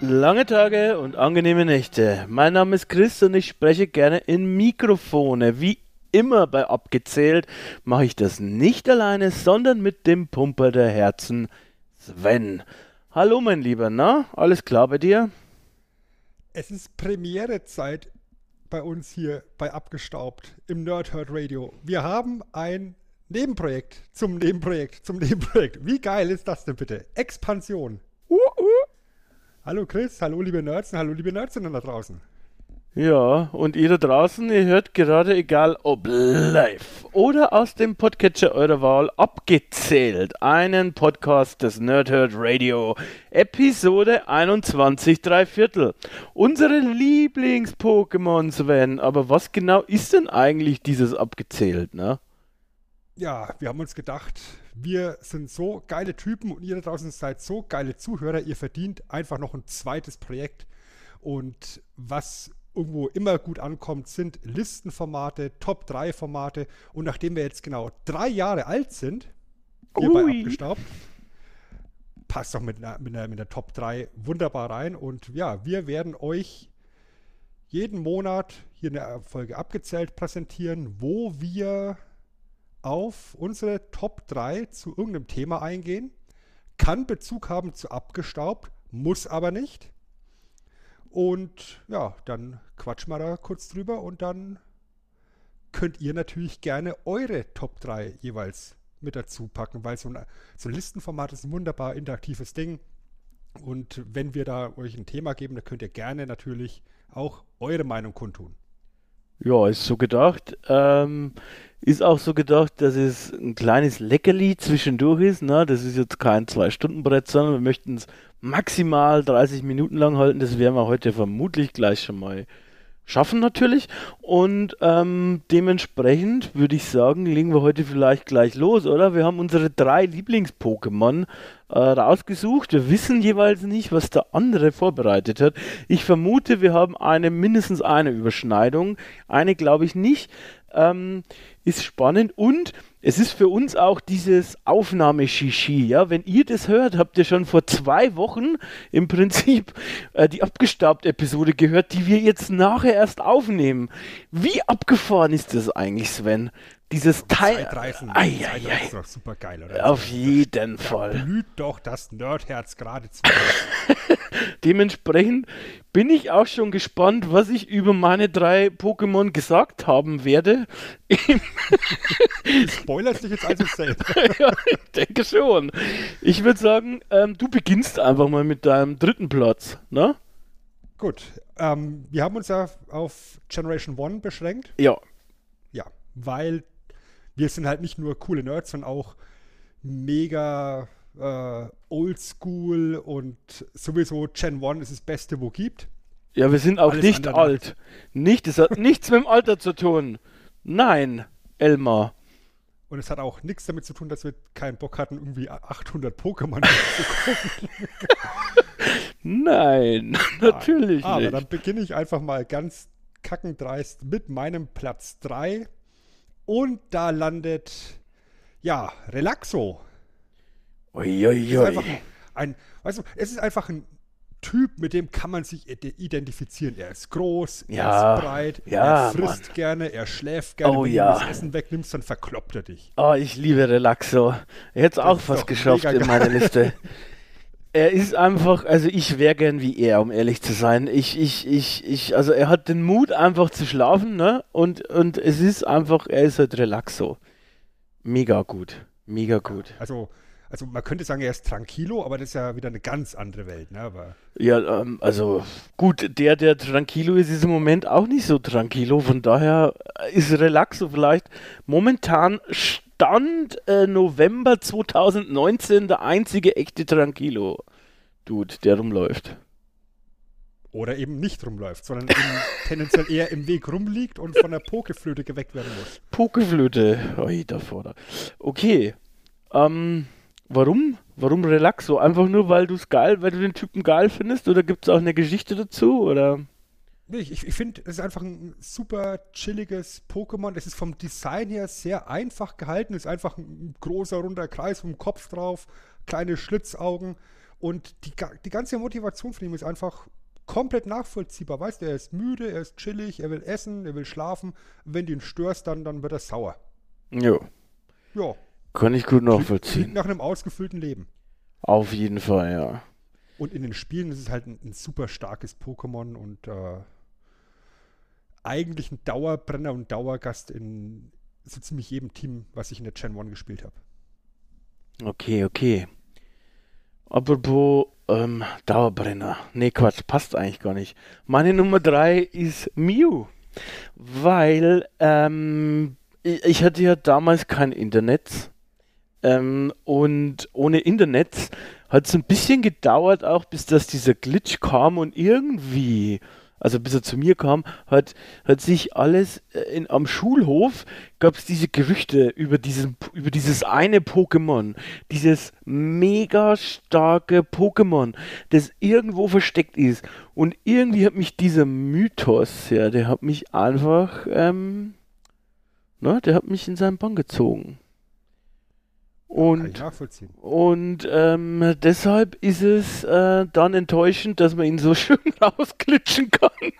Lange Tage und angenehme Nächte. Mein Name ist Chris und ich spreche gerne in Mikrofone. Wie immer bei Abgezählt mache ich das nicht alleine, sondern mit dem Pumper der Herzen, Sven. Hallo mein Lieber, na? Alles klar bei dir? Es ist Premierezeit bei uns hier bei Abgestaubt im Nerdhurt Radio. Wir haben ein Nebenprojekt zum Nebenprojekt zum Nebenprojekt. Wie geil ist das denn bitte? Expansion. Hallo Chris, hallo liebe Nerds, hallo liebe Nerdsinnen da draußen. Ja, und ihr da draußen, ihr hört gerade, egal ob live oder aus dem Podcatcher eurer Wahl, abgezählt einen Podcast des Nerdherd Radio, Episode 21, drei Viertel. Unsere Lieblings-Pokémon, Sven. Aber was genau ist denn eigentlich dieses abgezählt, ne? Ja, wir haben uns gedacht, wir sind so geile Typen und ihr da draußen seid so geile Zuhörer. Ihr verdient einfach noch ein zweites Projekt. Und was irgendwo immer gut ankommt, sind Listenformate, Top-3-Formate. Und nachdem wir jetzt genau drei Jahre alt sind, hier bei Abgestaubt, passt doch mit einer, mit, einer, mit einer Top 3 wunderbar rein. Und ja, wir werden euch jeden Monat hier eine Folge abgezählt präsentieren, wo wir auf unsere Top 3 zu irgendeinem Thema eingehen. Kann Bezug haben zu abgestaubt, muss aber nicht. Und ja, dann quatschen wir da kurz drüber und dann könnt ihr natürlich gerne eure Top 3 jeweils mit dazu packen, weil so ein, so ein Listenformat ist ein wunderbar interaktives Ding. Und wenn wir da euch ein Thema geben, dann könnt ihr gerne natürlich auch eure Meinung kundtun. Ja, ist so gedacht. Ähm, ist auch so gedacht, dass es ein kleines Leckerli zwischendurch ist. Ne? Das ist jetzt kein Zwei-Stunden-Brett, sondern wir möchten es maximal 30 Minuten lang halten. Das werden wir heute vermutlich gleich schon mal schaffen natürlich. Und ähm, dementsprechend würde ich sagen, legen wir heute vielleicht gleich los, oder? Wir haben unsere drei Lieblings-Pokémon äh, rausgesucht. Wir wissen jeweils nicht, was der andere vorbereitet hat. Ich vermute, wir haben eine mindestens eine Überschneidung. Eine glaube ich nicht. Ähm, ist spannend und es ist für uns auch dieses Aufnahmeshishi, ja, wenn ihr das hört, habt ihr schon vor zwei Wochen im Prinzip äh, die Abgestaubt-Episode gehört, die wir jetzt nachher erst aufnehmen. Wie abgefahren ist das eigentlich, Sven? Dieses Teil. Zeitreisen, ei, ei, ei. ist doch super geil, oder? Auf jeden da Fall. blüht doch das Nerdherz geradezu. Dementsprechend bin ich auch schon gespannt, was ich über meine drei Pokémon gesagt haben werde. Spoilerst dich jetzt also selbst. ja, ich denke schon. Ich würde sagen, ähm, du beginnst einfach mal mit deinem dritten Platz, ne? Gut. Ähm, wir haben uns ja auf Generation 1 beschränkt. Ja. Ja, weil wir sind halt nicht nur coole Nerds, sondern auch mega äh, oldschool und sowieso Gen 1 ist das Beste, wo gibt. Ja, wir sind auch Alles nicht alt. Nicht, es hat nichts mit dem Alter zu tun. Nein, Elmar. Und es hat auch nichts damit zu tun, dass wir keinen Bock hatten, irgendwie 800 Pokémon zu gucken. Nein, natürlich Aber nicht. dann beginne ich einfach mal ganz kackendreist mit meinem Platz 3. Und da landet, ja, Relaxo. Uiuiui. Ein, ein, weißt du, es ist einfach ein Typ, mit dem kann man sich identifizieren. Er ist groß, ja, er ist breit, ja, er frisst Mann. gerne, er schläft gerne. Oh, Wenn ja. du das Essen wegnimmst, dann verkloppt er dich. Oh, ich liebe Relaxo. Er es auch fast geschafft in meiner Liste. Er ist einfach, also ich wäre gern wie er, um ehrlich zu sein. Ich, ich, ich, ich, also er hat den Mut, einfach zu schlafen, ne? Und, und es ist einfach, er ist halt Relaxo. Mega gut. Mega gut. Also, also man könnte sagen, er ist tranquilo, aber das ist ja wieder eine ganz andere Welt, ne? Aber Ja, ähm, also gut, der, der tranquilo ist, ist im Moment auch nicht so tranquilo. Von daher ist Relaxo vielleicht momentan Stand äh, November 2019 der einzige echte Tranquilo-Dude, der rumläuft. Oder eben nicht rumläuft, sondern eben tendenziell eher im Weg rumliegt und von der Pokeflöte geweckt werden muss. Pokeflöte, oi, davor. Da. Okay. Ähm, warum? Warum Relaxo? Einfach nur, weil du es geil, weil du den Typen geil findest? Oder gibt es auch eine Geschichte dazu? Oder? Nee, ich, ich finde, es ist einfach ein super chilliges Pokémon. Es ist vom Design her sehr einfach gehalten. Es ist einfach ein großer, runder Kreis vom Kopf drauf, kleine Schlitzaugen. Und die, die ganze Motivation von ihm ist einfach komplett nachvollziehbar. Weißt du, er ist müde, er ist chillig, er will essen, er will schlafen. Wenn du ihn störst, dann, dann wird er sauer. Jo. Ja. Kann ich gut nachvollziehen. Klingt nach einem ausgefüllten Leben. Auf jeden Fall, ja. Und in den Spielen ist es halt ein, ein super starkes Pokémon und äh, eigentlich ein Dauerbrenner und Dauergast in so ziemlich jedem Team, was ich in der Gen 1 gespielt habe. Okay, okay. Apropos ähm, Dauerbrenner. Nee, Quatsch, passt eigentlich gar nicht. Meine Nummer 3 ist Mew. Weil ähm, ich hatte ja damals kein Internet. Ähm, und ohne Internet hat es ein bisschen gedauert, auch bis dass dieser Glitch kam und irgendwie also bis er zu mir kam, hat, hat sich alles äh, in, am Schulhof gab es diese Gerüchte über, diesen, über dieses eine Pokémon, dieses mega starke Pokémon, das irgendwo versteckt ist. Und irgendwie hat mich dieser Mythos, ja, der hat mich einfach, ähm, na, der hat mich in seinen Bann gezogen. Und, und ähm, deshalb ist es äh, dann enttäuschend, dass man ihn so schön rausklitschen kann.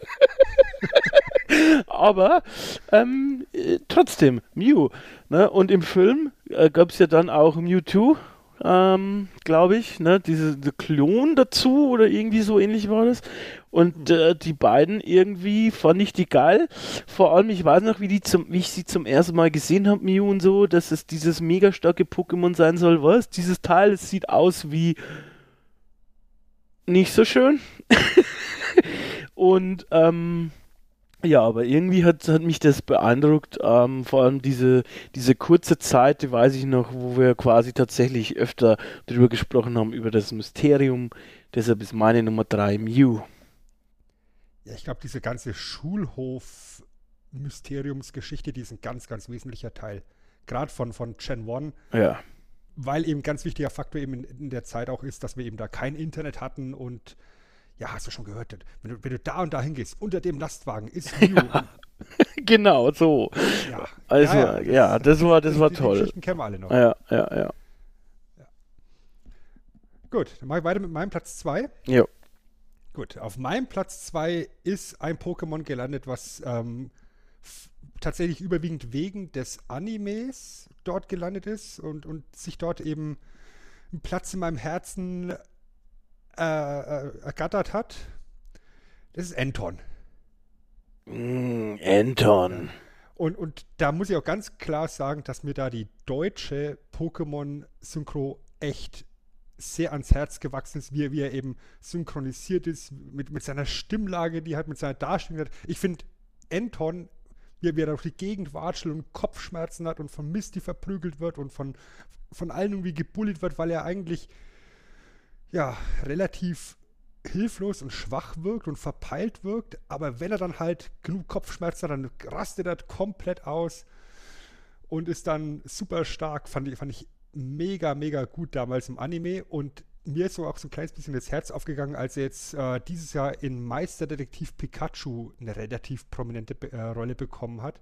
Aber ähm, äh, trotzdem, Mew. Ne? Und im Film äh, gab es ja dann auch Mewtwo ähm, glaube ich, ne, diese, diese Klon dazu oder irgendwie so ähnlich war das. Und äh, die beiden irgendwie fand ich die geil. Vor allem, ich weiß noch, wie, die zum, wie ich sie zum ersten Mal gesehen habe, Mew und so, dass es dieses mega starke Pokémon sein soll. Was? Dieses Teil, es sieht aus wie nicht so schön. und ähm, ja, aber irgendwie hat, hat mich das beeindruckt, ähm, vor allem diese, diese kurze Zeit, die weiß ich noch, wo wir quasi tatsächlich öfter darüber gesprochen haben, über das Mysterium. Deshalb ist meine Nummer 3 Mew. Ja, ich glaube, diese ganze Schulhof-Mysteriumsgeschichte, die ist ein ganz, ganz wesentlicher Teil. Gerade von, von Gen 1. Ja. Weil eben ein ganz wichtiger Faktor eben in, in der Zeit auch ist, dass wir eben da kein Internet hatten ja, hast du schon gehört, wenn du, wenn du da und da hingehst, unter dem Lastwagen ist Mew. genau, so. Ja, also, ja, ja, ja das, war, das war die, toll. Die Geschichten kennen wir alle noch. Ja, ja, ja. Gut, dann mache ich weiter mit meinem Platz 2. Ja. Gut, auf meinem Platz 2 ist ein Pokémon gelandet, was ähm, tatsächlich überwiegend wegen des Animes dort gelandet ist und, und sich dort eben einen Platz in meinem Herzen äh, äh, ergattert hat. Das ist Anton. Mm, Anton. Und, und da muss ich auch ganz klar sagen, dass mir da die deutsche Pokémon-Synchro echt sehr ans Herz gewachsen ist, wie, wie er eben synchronisiert ist, mit, mit seiner Stimmlage, die halt mit seiner Darstellung hat. Ich finde, Anton, wie, wie er auf die Gegend watschelt und Kopfschmerzen hat und von Misty verprügelt wird und von, von allen irgendwie gebullet wird, weil er eigentlich ja, relativ hilflos und schwach wirkt und verpeilt wirkt, aber wenn er dann halt genug Kopfschmerzen hat, dann rastet er komplett aus und ist dann super stark, fand ich, fand ich mega, mega gut damals im Anime und mir ist so auch so ein kleines bisschen das Herz aufgegangen, als er jetzt äh, dieses Jahr in Meisterdetektiv Pikachu eine relativ prominente äh, Rolle bekommen hat.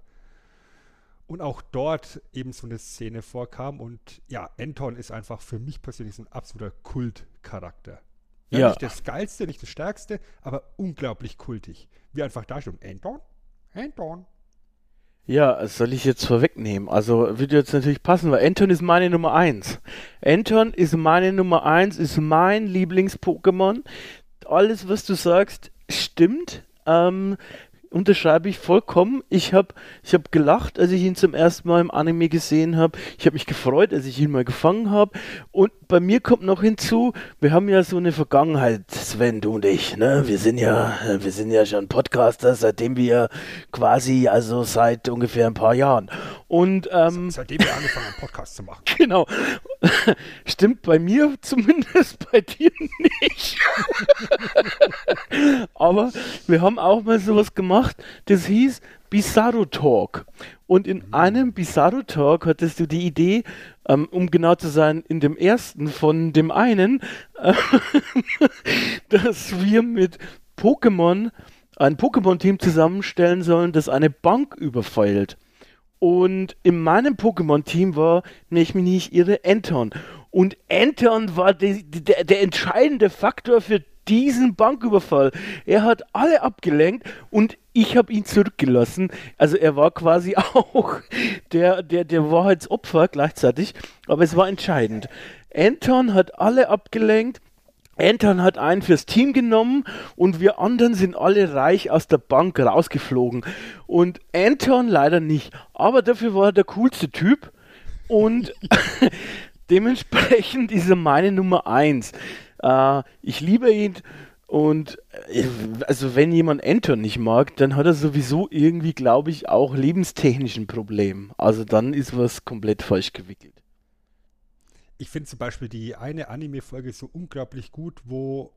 Und auch dort eben so eine Szene vorkam. Und ja, Anton ist einfach für mich persönlich ein absoluter Kultcharakter. Ja, ja. Nicht das Geilste, nicht das Stärkste, aber unglaublich kultig. Wie einfach da steht, Anton? Anton? Ja, soll ich jetzt vorwegnehmen? Also würde jetzt natürlich passen, weil Anton ist meine Nummer 1. Anton ist meine Nummer 1, ist mein Lieblings-Pokémon. Alles, was du sagst, stimmt. Ähm, unterschreibe ich vollkommen. Ich habe ich hab gelacht, als ich ihn zum ersten Mal im Anime gesehen habe. Ich habe mich gefreut, als ich ihn mal gefangen habe. Und bei mir kommt noch hinzu, wir haben ja so eine Vergangenheit, Sven, du und ich. Ne? Wir sind ja, wir sind ja schon Podcaster, seitdem wir quasi, also seit ungefähr ein paar Jahren. Und ähm, seitdem wir angefangen haben, Podcast zu machen. Genau. Stimmt bei mir zumindest, bei dir nicht. Aber wir haben auch mal sowas gemacht, das hieß Bizarro Talk. Und in einem Bizarro Talk hattest du die Idee, ähm, um genau zu sein, in dem ersten von dem einen, äh, dass wir mit Pokémon ein Pokémon-Team zusammenstellen sollen, das eine Bank überfällt. Und in meinem Pokémon-Team war, ne, ich mich nicht irre, Anton. Und Anton war die, die, der, der entscheidende Faktor für diesen Banküberfall. Er hat alle abgelenkt und ich habe ihn zurückgelassen. Also er war quasi auch der, der, der Wahrheitsopfer gleichzeitig, aber es war entscheidend. Anton hat alle abgelenkt Anton hat einen fürs Team genommen und wir anderen sind alle reich aus der Bank rausgeflogen. Und Anton leider nicht. Aber dafür war er der coolste Typ und dementsprechend ist er meine Nummer eins. Äh, ich liebe ihn und äh, also wenn jemand Anton nicht mag, dann hat er sowieso irgendwie, glaube ich, auch lebenstechnischen Problem. Also dann ist was komplett falsch gewickelt ich finde zum Beispiel die eine Anime-Folge so unglaublich gut, wo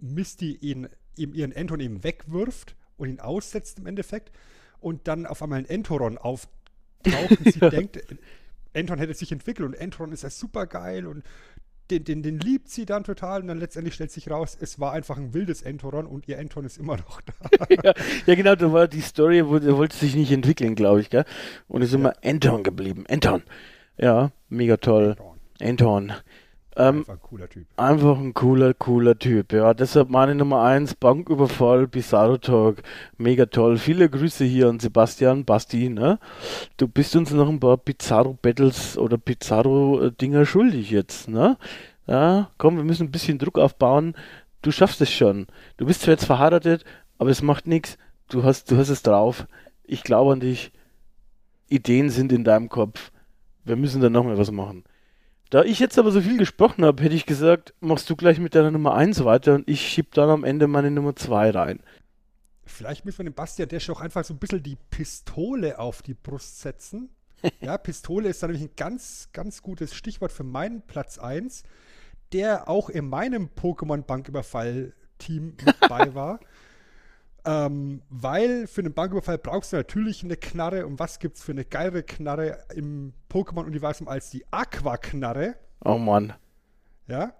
Misty ihn, ihm ihren Enton eben wegwirft und ihn aussetzt im Endeffekt und dann auf einmal ein Entoron auftaucht und sie denkt, Enton hätte sich entwickelt und Entoron ist ja super geil und den, den, den liebt sie dann total und dann letztendlich stellt sich raus, es war einfach ein wildes Entoron und ihr Enton ist immer noch da. ja, ja, genau, da war die Story, wo er wollte sich nicht entwickeln, glaube ich, gell? Und ist ja. immer Enton geblieben. Enton. Ja, mega toll. Enton. Anton. Ähm, einfach ein cooler Typ. Einfach ein cooler, cooler Typ. Ja, deshalb meine Nummer 1, Banküberfall, Bizarro Talk. Mega toll. Viele Grüße hier an Sebastian, Basti, ne? Du bist uns noch ein paar Bizarro Battles oder Bizarro Dinger schuldig jetzt, ne? Ja, komm, wir müssen ein bisschen Druck aufbauen. Du schaffst es schon. Du bist zwar jetzt verheiratet, aber es macht nichts. Du hast, du hast es drauf. Ich glaube an dich. Ideen sind in deinem Kopf. Wir müssen dann nochmal was machen. Da ich jetzt aber so viel gesprochen habe, hätte ich gesagt, machst du gleich mit deiner Nummer 1 weiter und ich schieb dann am Ende meine Nummer 2 rein. Vielleicht müssen wir dem Bastian Desch auch einfach so ein bisschen die Pistole auf die Brust setzen. ja, Pistole ist da nämlich ein ganz, ganz gutes Stichwort für meinen Platz 1, der auch in meinem Pokémon-Banküberfall-Team mit bei war. Ähm, weil für einen Banküberfall brauchst du natürlich eine Knarre. Und was gibt es für eine geile Knarre im Pokémon-Universum als die Aqua-Knarre? Oh Mann. Ja.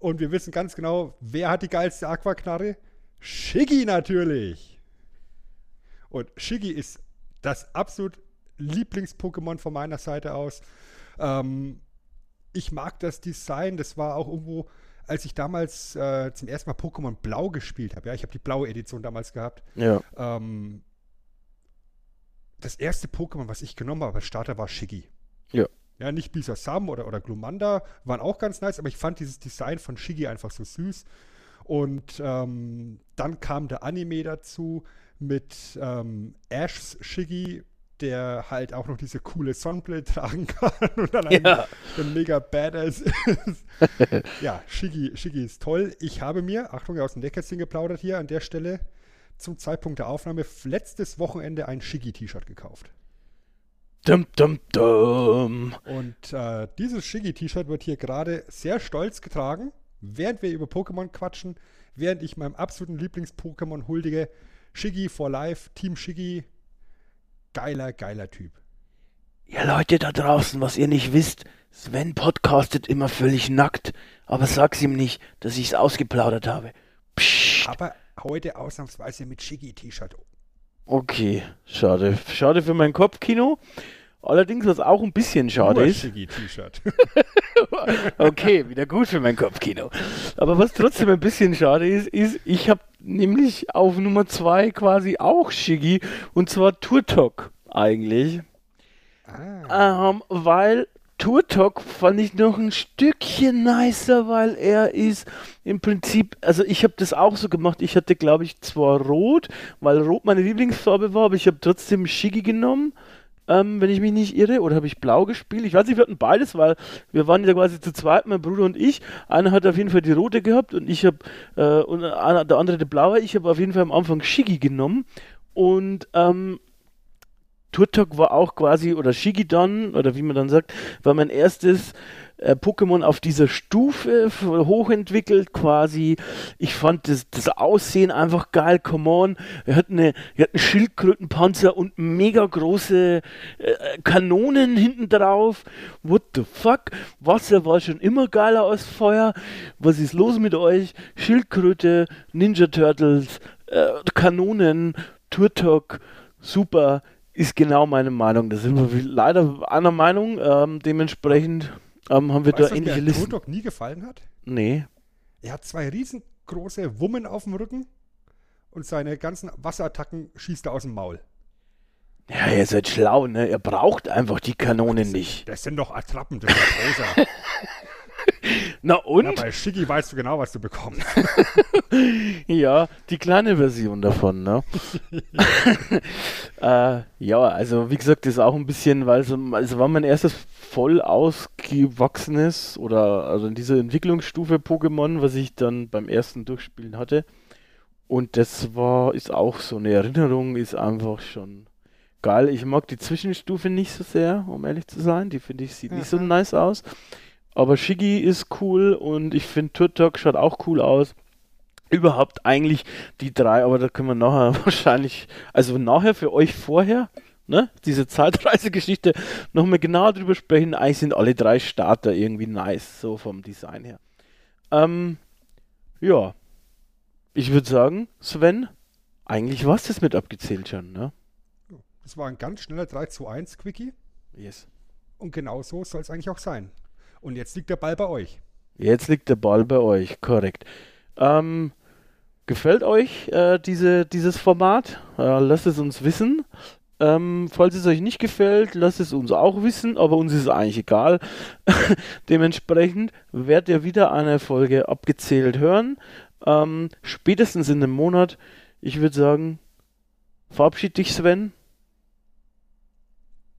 Und wir wissen ganz genau, wer hat die geilste Aqua-Knarre? Shiggy natürlich. Und Shiggy ist das absolut Lieblings-Pokémon von meiner Seite aus. Ähm, ich mag das Design. Das war auch irgendwo als ich damals äh, zum ersten Mal Pokémon Blau gespielt habe, ja, ich habe die blaue Edition damals gehabt. Ja. Ähm, das erste Pokémon, was ich genommen habe als Starter, war Shiggy. Ja. Ja, nicht Bisasam oder, oder Glumanda waren auch ganz nice, aber ich fand dieses Design von Shiggy einfach so süß. Und ähm, dann kam der Anime dazu mit ähm, Ash's Shiggy, der halt auch noch diese coole Sonnenbrille tragen kann und dann ja. ein, mega Badass ist. ja, Shiggy, Shiggy ist toll. Ich habe mir, Achtung, aus dem Nähkästchen geplaudert hier an der Stelle, zum Zeitpunkt der Aufnahme letztes Wochenende ein Shiggy-T-Shirt gekauft. Dum, dum, dum. Und äh, dieses Shiggy-T-Shirt wird hier gerade sehr stolz getragen, während wir über Pokémon quatschen, während ich meinem absoluten Lieblings-Pokémon huldige. Shiggy for Life, Team Shiggy, geiler, geiler Typ. Ihr Leute da draußen, was ihr nicht wisst, Sven podcastet immer völlig nackt, aber sag's ihm nicht, dass ich's ausgeplaudert habe. Psst. Aber heute ausnahmsweise mit Shiggy-T-Shirt. Okay, schade. Schade für mein Kopfkino. Allerdings, was auch ein bisschen schade Nur ist. Shiggy-T-Shirt. okay, wieder gut für mein Kopfkino. Aber was trotzdem ein bisschen schade ist, ist, ich habe nämlich auf Nummer 2 quasi auch Shiggy und zwar Turtok eigentlich. Ah. Ähm, weil Turtok fand ich noch ein Stückchen nicer, weil er ist im Prinzip, also ich habe das auch so gemacht. Ich hatte, glaube ich, zwar Rot, weil Rot meine Lieblingsfarbe war, aber ich habe trotzdem Shiggy genommen, ähm, wenn ich mich nicht irre. Oder habe ich Blau gespielt? Ich weiß nicht, wir hatten beides, weil wir waren ja quasi zu zweit, mein Bruder und ich. Einer hat auf jeden Fall die rote gehabt und ich habe, äh, und einer, der andere die blaue. Ich habe auf jeden Fall am Anfang Shiggy genommen. Und ähm, Turtok war auch quasi, oder Shigidon, oder wie man dann sagt, war mein erstes äh, Pokémon auf dieser Stufe hochentwickelt quasi. Ich fand das, das Aussehen einfach geil, come on. Er hat, eine, er hat einen Schildkrötenpanzer und mega große äh, Kanonen hinten drauf. What the fuck? Wasser war schon immer geiler als Feuer. Was ist los mit euch? Schildkröte, Ninja Turtles, äh, Kanonen, Turtok, super ist genau meine Meinung. Da sind wir leider einer Meinung. Ähm, dementsprechend ähm, haben wir weißt, da ähnliche mir Listen. Turtok nie gefallen hat? Nee. Er hat zwei riesengroße Wummen auf dem Rücken und seine ganzen Wasserattacken schießt er aus dem Maul. Ja, ihr seid schlau, ne? Er braucht einfach die Kanone das nicht. das sind doch Attrappen, das ist ja Na und? Ja, bei Shiggy weißt du genau, was du bekommst. ja, die kleine Version davon, ne? äh, ja, also wie gesagt, das ist auch ein bisschen, weil so, also war mein erstes voll ausgewachsenes oder also in dieser Entwicklungsstufe Pokémon, was ich dann beim ersten Durchspielen hatte. Und das war, ist auch so eine Erinnerung, ist einfach schon geil. Ich mag die Zwischenstufe nicht so sehr, um ehrlich zu sein. Die finde ich, sieht Aha. nicht so nice aus. Aber Shiggy ist cool und ich finde Turtok schaut auch cool aus. Überhaupt eigentlich die drei, aber da können wir nachher wahrscheinlich, also nachher für euch vorher, ne, diese Zeitreisegeschichte nochmal genau drüber sprechen. Eigentlich sind alle drei Starter irgendwie nice, so vom Design her. Ähm, ja. Ich würde sagen, Sven, eigentlich war es das mit abgezählt schon, ne? Das war ein ganz schneller 3 zu 1 Quickie. Yes. Und genau so soll es eigentlich auch sein. Und jetzt liegt der Ball bei euch. Jetzt liegt der Ball bei euch, korrekt. Ähm, gefällt euch äh, diese, dieses Format? Äh, lasst es uns wissen. Ähm, falls es euch nicht gefällt, lasst es uns auch wissen, aber uns ist es eigentlich egal. Dementsprechend werdet ihr wieder eine Folge abgezählt hören. Ähm, spätestens in einem Monat. Ich würde sagen, verabschied dich, Sven.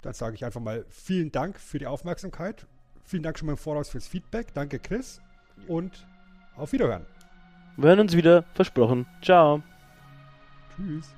Dann sage ich einfach mal vielen Dank für die Aufmerksamkeit Vielen Dank schon mal im Voraus fürs Feedback. Danke, Chris. Und auf Wiederhören. Wir hören uns wieder. Versprochen. Ciao. Tschüss.